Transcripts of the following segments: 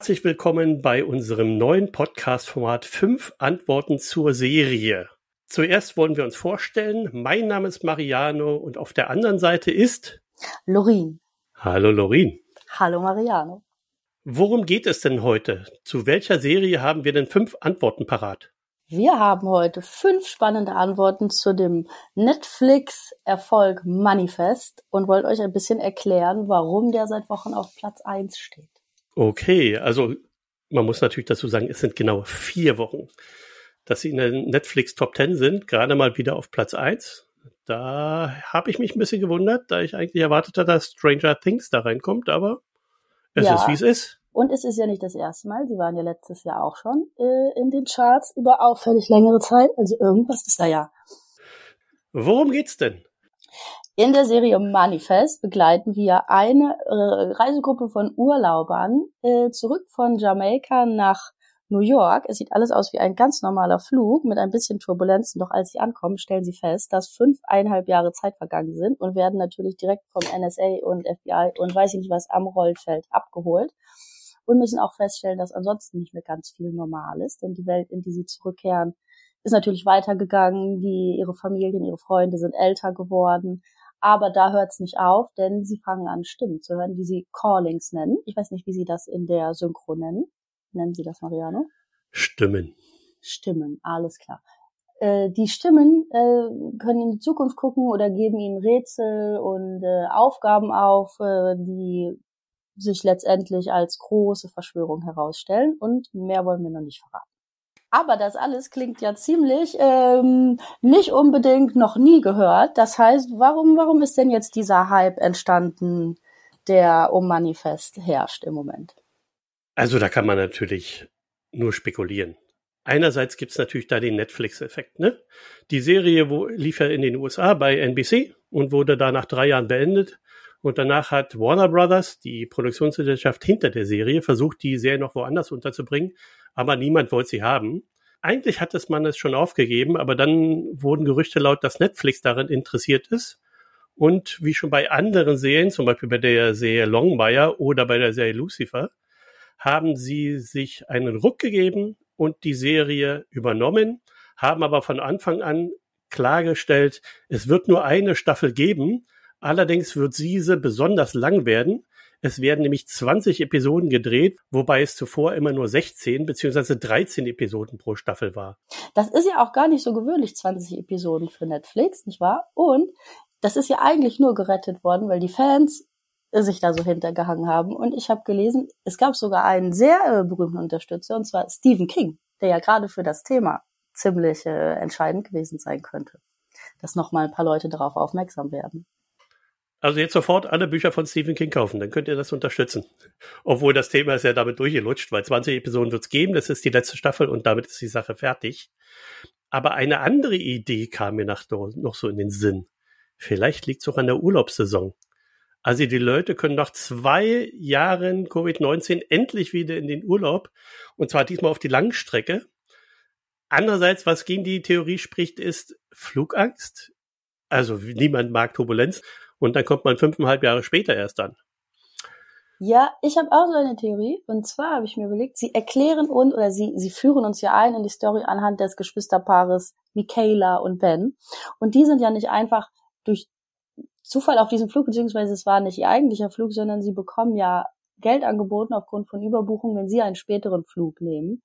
Herzlich willkommen bei unserem neuen Podcast-Format 5 Antworten zur Serie. Zuerst wollen wir uns vorstellen. Mein Name ist Mariano und auf der anderen Seite ist Lorin. Hallo Lorin. Hallo Mariano. Worum geht es denn heute? Zu welcher Serie haben wir denn fünf Antworten parat? Wir haben heute fünf spannende Antworten zu dem Netflix-Erfolg Manifest und wollen euch ein bisschen erklären, warum der seit Wochen auf Platz 1 steht. Okay, also man muss natürlich dazu sagen, es sind genau vier Wochen, dass sie in der Netflix Top 10 sind, gerade mal wieder auf Platz 1. Da habe ich mich ein bisschen gewundert, da ich eigentlich erwartet hatte, dass Stranger Things da reinkommt, aber es Ja. ist, wie es ist. Und es ist ja nicht das erste Mal, sie waren ja letztes Jahr auch schon äh, in den Charts über auffällig längere Zeit, also irgendwas ist da ja. Worum geht's denn? In der Serie Manifest begleiten wir eine äh, Reisegruppe von Urlaubern äh, zurück von Jamaika nach New York. Es sieht alles aus wie ein ganz normaler Flug mit ein bisschen Turbulenzen. Doch als sie ankommen, stellen sie fest, dass fünfeinhalb Jahre Zeit vergangen sind und werden natürlich direkt vom NSA und FBI und weiß ich nicht was am Rollfeld abgeholt und müssen auch feststellen, dass ansonsten nicht mehr ganz viel normal ist, denn die Welt, in die sie zurückkehren, ist natürlich weitergegangen. Die, ihre Familien, ihre Freunde sind älter geworden. Aber da hört es nicht auf, denn sie fangen an, Stimmen zu hören, die sie Callings nennen. Ich weiß nicht, wie sie das in der Synchro nennen. Nennen sie das, Mariano? Stimmen. Stimmen, alles klar. Äh, die Stimmen äh, können in die Zukunft gucken oder geben ihnen Rätsel und äh, Aufgaben auf, äh, die sich letztendlich als große Verschwörung herausstellen. Und mehr wollen wir noch nicht verraten. Aber das alles klingt ja ziemlich ähm, nicht unbedingt noch nie gehört. Das heißt, warum, warum ist denn jetzt dieser Hype entstanden, der um Manifest herrscht im Moment? Also da kann man natürlich nur spekulieren. Einerseits gibt's natürlich da den Netflix-Effekt. Ne? Die Serie wo, lief ja in den USA bei NBC und wurde da nach drei Jahren beendet. Und danach hat Warner Brothers, die Produktionsgesellschaft hinter der Serie, versucht, die Serie noch woanders unterzubringen, aber niemand wollte sie haben. Eigentlich hat es man es schon aufgegeben, aber dann wurden Gerüchte laut, dass Netflix daran interessiert ist. Und wie schon bei anderen Serien, zum Beispiel bei der Serie Longmire oder bei der Serie Lucifer, haben sie sich einen Ruck gegeben und die Serie übernommen, haben aber von Anfang an klargestellt, es wird nur eine Staffel geben, allerdings wird diese besonders lang werden. Es werden nämlich 20 Episoden gedreht, wobei es zuvor immer nur 16 beziehungsweise 13 Episoden pro Staffel war. Das ist ja auch gar nicht so gewöhnlich, 20 Episoden für Netflix, nicht wahr? Und das ist ja eigentlich nur gerettet worden, weil die Fans sich da so hintergehangen haben. Und ich habe gelesen, es gab sogar einen sehr äh, berühmten Unterstützer, und zwar Stephen King, der ja gerade für das Thema ziemlich äh, entscheidend gewesen sein könnte. Dass nochmal ein paar Leute darauf aufmerksam werden. Also jetzt sofort alle Bücher von Stephen King kaufen, dann könnt ihr das unterstützen. Obwohl das Thema ist ja damit durchgelutscht, weil 20 Episoden wird's geben, das ist die letzte Staffel und damit ist die Sache fertig. Aber eine andere Idee kam mir nach, noch so in den Sinn. Vielleicht liegt's auch an der Urlaubssaison. Also die Leute können nach zwei Jahren Covid-19 endlich wieder in den Urlaub und zwar diesmal auf die Langstrecke. Andererseits, was gegen die Theorie spricht, ist Flugangst. Also niemand mag Turbulenz und dann kommt man fünfeinhalb Jahre später erst an. Ja, ich habe auch so eine Theorie. Und zwar habe ich mir überlegt, sie erklären uns oder sie, sie führen uns ja ein in die Story anhand des Geschwisterpaares Michaela und Ben. Und die sind ja nicht einfach durch Zufall auf diesem Flug, beziehungsweise es war nicht ihr eigentlicher Flug, sondern sie bekommen ja Geld angeboten aufgrund von Überbuchung, wenn sie einen späteren Flug nehmen.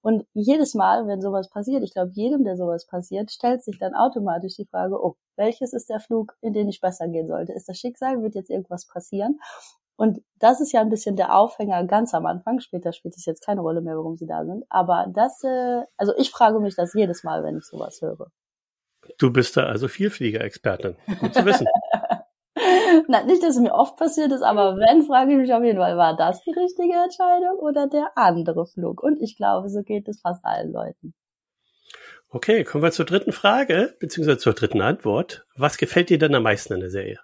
Und jedes Mal, wenn sowas passiert, ich glaube, jedem, der sowas passiert, stellt sich dann automatisch die Frage, oh, welches ist der Flug, in den ich besser gehen sollte? Ist das Schicksal? Wird jetzt irgendwas passieren? Und das ist ja ein bisschen der Aufhänger ganz am Anfang. Später spielt es jetzt keine Rolle mehr, warum sie da sind. Aber das, äh, also ich frage mich das jedes Mal, wenn ich sowas höre. Du bist da also Vielflieger-Expertin. Gut zu wissen. Na, nicht, dass es mir oft passiert ist, aber wenn, frage ich mich auf jeden Fall, war das die richtige Entscheidung oder der andere Flug? Und ich glaube, so geht es fast allen Leuten. Okay, kommen wir zur dritten Frage, beziehungsweise zur dritten Antwort. Was gefällt dir denn am meisten in der Serie?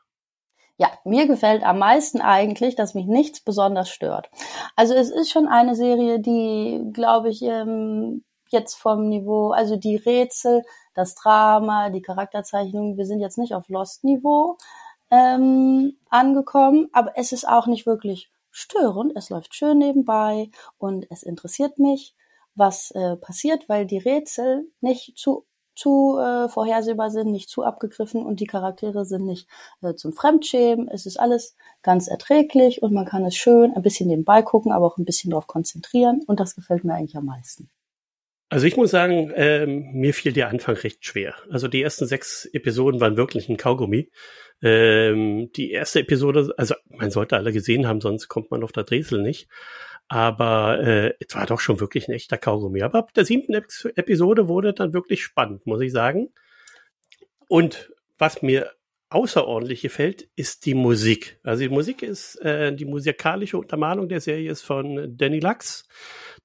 Ja, mir gefällt am meisten eigentlich, dass mich nichts besonders stört. Also es ist schon eine Serie, die, glaube ich, ähm, jetzt vom Niveau, also die Rätsel, das Drama, die Charakterzeichnung, wir sind jetzt nicht auf Lost-Niveau ähm, angekommen, aber es ist auch nicht wirklich störend. Es läuft schön nebenbei und es interessiert mich, was äh, passiert, weil die Rätsel nicht zu zu äh, vorhersehbar sind, nicht zu abgegriffen und die Charaktere sind nicht äh, zum Fremdschämen. Es ist alles ganz erträglich und man kann es schön ein bisschen nebenbei gucken, aber auch ein bisschen darauf konzentrieren und das gefällt mir eigentlich am meisten. Also ich muss sagen, ähm, mir fiel der Anfang recht schwer. Also die ersten sechs Episoden waren wirklich ein Kaugummi. Ähm, die erste Episode, also man sollte alle gesehen haben, sonst kommt man auf der Drehsel nicht. Aber äh, es war doch schon wirklich ein echter Kaugummi. Aber ab der siebten Episode wurde dann wirklich spannend, muss ich sagen. Und was mir außerordentlich gefällt, ist die Musik. Also die Musik ist, äh, die musikalische Untermalung der Serie ist von Danny Lux.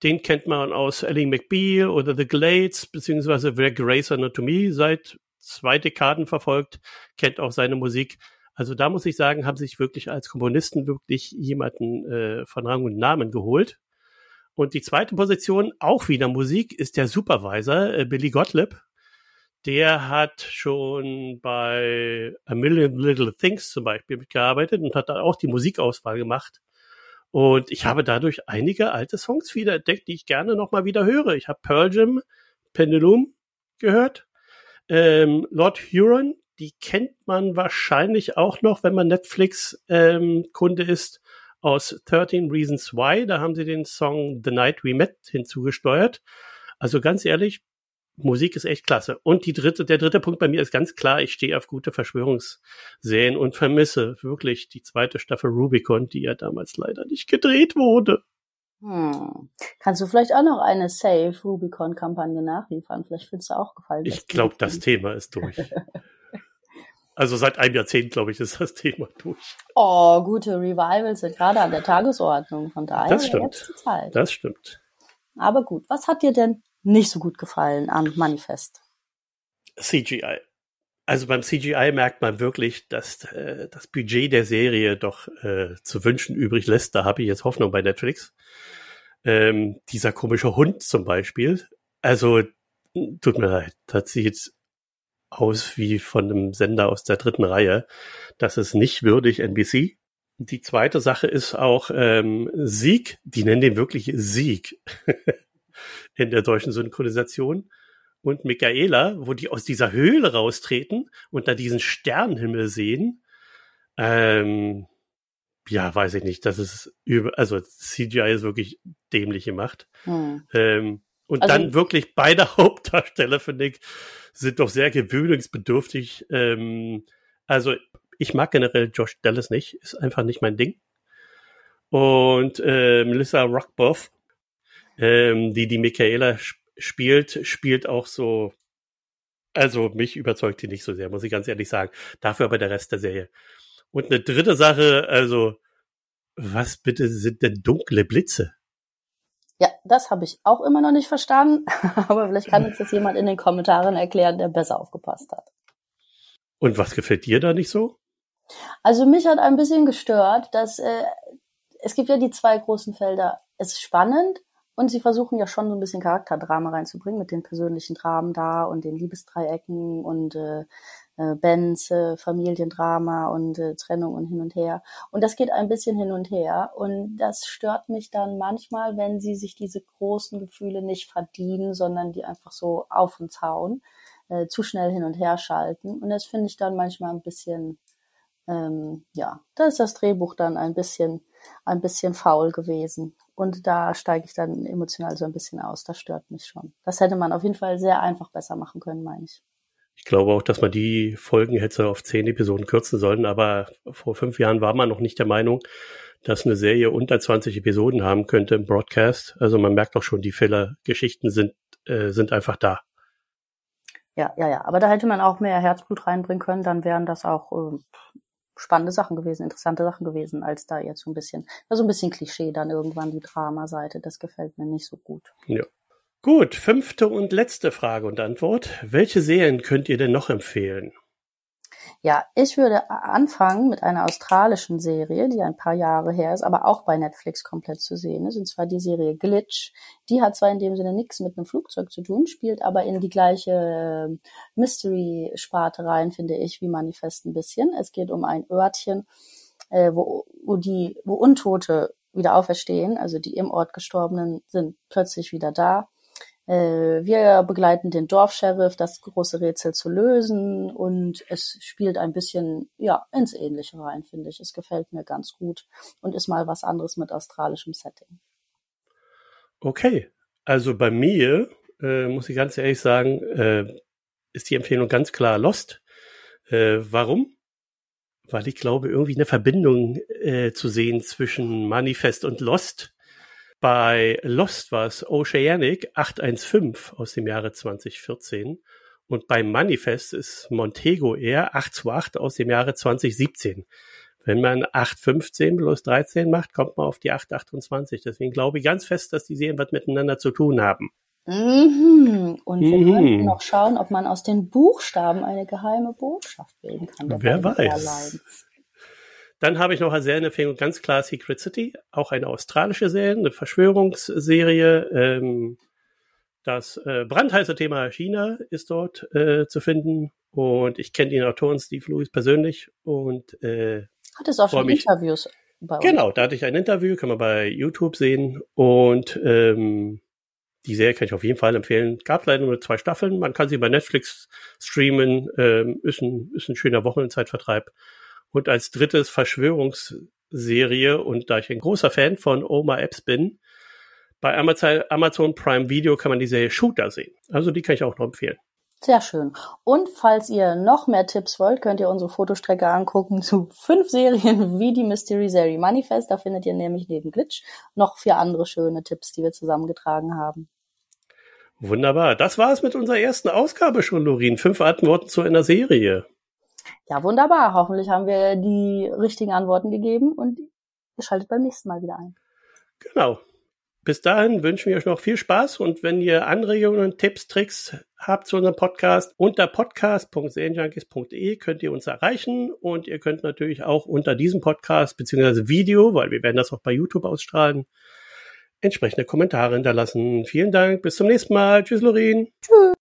Den kennt man aus Ellie McBeal oder The Glades, beziehungsweise Wer Grace Anatomy seit zwei Dekaden verfolgt, kennt auch seine Musik. Also da muss ich sagen, haben sich wirklich als Komponisten wirklich jemanden äh, von Rang und Namen geholt. Und die zweite Position, auch wieder Musik, ist der Supervisor, äh, Billy Gottlieb. Der hat schon bei A Million Little Things zum Beispiel mitgearbeitet und hat da auch die Musikauswahl gemacht. Und ich habe dadurch einige alte Songs wieder entdeckt, die ich gerne nochmal wieder höre. Ich habe Pearl Jam, Pendulum gehört, ähm, Lord Huron, die kennt man wahrscheinlich auch noch, wenn man Netflix-Kunde ähm, ist, aus 13 Reasons Why. Da haben sie den Song The Night We Met hinzugesteuert. Also ganz ehrlich, Musik ist echt klasse. Und die dritte, der dritte Punkt bei mir ist ganz klar, ich stehe auf gute Verschwörungsserien und vermisse wirklich die zweite Staffel Rubicon, die ja damals leider nicht gedreht wurde. Hm. Kannst du vielleicht auch noch eine Save Rubicon Kampagne nachliefern? Vielleicht findest du auch gefallen. Ich glaube, das Thema ist durch. Also seit einem Jahrzehnt, glaube ich, ist das Thema durch. Oh, gute Revivals sind gerade an der Tagesordnung. Von daher das stimmt. jetzt die Zeit. Das stimmt. Aber gut, was hat dir denn nicht so gut gefallen an Manifest? CGI. Also beim CGI merkt man wirklich, dass äh, das Budget der Serie doch äh, zu wünschen übrig lässt. Da habe ich jetzt Hoffnung bei Netflix. Ähm, dieser komische Hund zum Beispiel. Also tut mir leid, das sieht aus wie von einem Sender aus der dritten Reihe. Das ist nicht würdig NBC. Die zweite Sache ist auch ähm, Sieg, die nennen den wirklich Sieg in der deutschen Synchronisation. Und Michaela, wo die aus dieser Höhle raustreten und da diesen Sternenhimmel sehen. Ähm, ja, weiß ich nicht. Das ist über, also CGI ist wirklich dämlich gemacht. Hm. Ähm, und also, dann wirklich beide Hauptdarsteller, finde ich, sind doch sehr gewöhnungsbedürftig. Ähm, also ich mag generell Josh Dallas nicht, ist einfach nicht mein Ding. Und äh, Melissa Rockboff, ähm, die die Michaela spielt, spielt auch so, also mich überzeugt die nicht so sehr, muss ich ganz ehrlich sagen. Dafür aber der Rest der Serie. Und eine dritte Sache, also was bitte sind denn dunkle Blitze? Ja, das habe ich auch immer noch nicht verstanden, aber vielleicht kann uns das jemand in den Kommentaren erklären, der besser aufgepasst hat. Und was gefällt dir da nicht so? Also mich hat ein bisschen gestört, dass äh, es gibt ja die zwei großen Felder. Es ist spannend und sie versuchen ja schon so ein bisschen Charakterdrama reinzubringen mit den persönlichen Dramen da und den Liebesdreiecken und äh, äh, Bands, äh, Familiendrama und äh, Trennung und hin und her. Und das geht ein bisschen hin und her. Und das stört mich dann manchmal, wenn sie sich diese großen Gefühle nicht verdienen, sondern die einfach so auf uns hauen, äh, zu schnell hin und her schalten. Und das finde ich dann manchmal ein bisschen, ähm, ja, da ist das Drehbuch dann ein bisschen, ein bisschen faul gewesen. Und da steige ich dann emotional so ein bisschen aus. Das stört mich schon. Das hätte man auf jeden Fall sehr einfach besser machen können, meine ich. Ich glaube auch, dass man die Folgen hätte auf zehn Episoden kürzen sollen, aber vor fünf Jahren war man noch nicht der Meinung, dass eine Serie unter 20 Episoden haben könnte im Broadcast. Also man merkt auch schon, die Fehlergeschichten sind, äh, sind einfach da. Ja, ja, ja. Aber da hätte man auch mehr Herzblut reinbringen können, dann wären das auch äh, spannende Sachen gewesen, interessante Sachen gewesen, als da jetzt so ein bisschen, war so ein bisschen Klischee dann irgendwann die Dramaseite. Das gefällt mir nicht so gut. Ja. Gut, fünfte und letzte Frage und Antwort. Welche Serien könnt ihr denn noch empfehlen? Ja, ich würde anfangen mit einer australischen Serie, die ein paar Jahre her ist, aber auch bei Netflix komplett zu sehen ist, und zwar die Serie Glitch. Die hat zwar in dem Sinne nichts mit einem Flugzeug zu tun, spielt aber in die gleiche ähm, Mystery-Sparte rein, finde ich, wie Manifest ein bisschen. Es geht um ein Örtchen, äh, wo, wo die, wo Untote wieder auferstehen, also die im Ort Gestorbenen sind plötzlich wieder da äh, wir begleiten den Dorfsheriff, das große Rätsel zu lösen und es spielt ein bisschen ja ins Ähnliche rein, finde ich. Es gefällt mir ganz gut und ist mal was anderes mit australischem Setting. Okay, also bei mir äh, muss ich ganz ehrlich sagen, äh, ist die Empfehlung ganz klar Lost. Äh, warum? Weil ich glaube, irgendwie eine Verbindung äh, zu sehen zwischen Manifest und Lost bei Lost war es Oceanic 815 aus dem Jahre 2014 und bei Manifest ist Montego Air 828 aus dem Jahre 2017. Wenn man 815 plus 13 macht, kommt man auf die 828. Deswegen glaube ich ganz fest, dass die Serien was miteinander zu tun haben. Mhm. Und wir mhm. könnten noch schauen, ob man aus den Buchstaben eine geheime Botschaft bilden kann. Wer weiß. Dann habe ich noch eine Serienempfehlung, ganz klar Secret City, auch eine australische Serie, eine Verschwörungsserie. Ähm, das äh, brandheiße Thema China ist dort äh, zu finden und ich kenne den Autoren Steve Lewis persönlich und äh, hat es auch schon mich. Interviews bei uns. Genau, da hatte ich ein Interview, kann man bei YouTube sehen und ähm, die Serie kann ich auf jeden Fall empfehlen. Gab leider nur zwei Staffeln. Man kann sie bei Netflix streamen. Ähm, ist, ein, ist ein schöner Wochenendzeitvertreib. Und als drittes Verschwörungsserie und da ich ein großer Fan von Oma Apps bin, bei Amazon Prime Video kann man die Serie Shooter sehen. Also die kann ich auch noch empfehlen. Sehr schön. Und falls ihr noch mehr Tipps wollt, könnt ihr unsere Fotostrecke angucken zu fünf Serien wie die Mystery Serie Manifest. Da findet ihr nämlich neben Glitch noch vier andere schöne Tipps, die wir zusammengetragen haben. Wunderbar. Das war es mit unserer ersten Ausgabe schon, Lorin. Fünf Antworten zu einer Serie. Ja, wunderbar. Hoffentlich haben wir die richtigen Antworten gegeben und ihr schaltet beim nächsten Mal wieder ein. Genau. Bis dahin wünschen wir euch noch viel Spaß und wenn ihr Anregungen, Tipps, Tricks habt zu unserem Podcast, unter podcast.serienjunkies.de könnt ihr uns erreichen und ihr könnt natürlich auch unter diesem Podcast beziehungsweise Video, weil wir werden das auch bei YouTube ausstrahlen, entsprechende Kommentare hinterlassen. Vielen Dank, bis zum nächsten Mal. Tschüss, Lorin. Tschüss.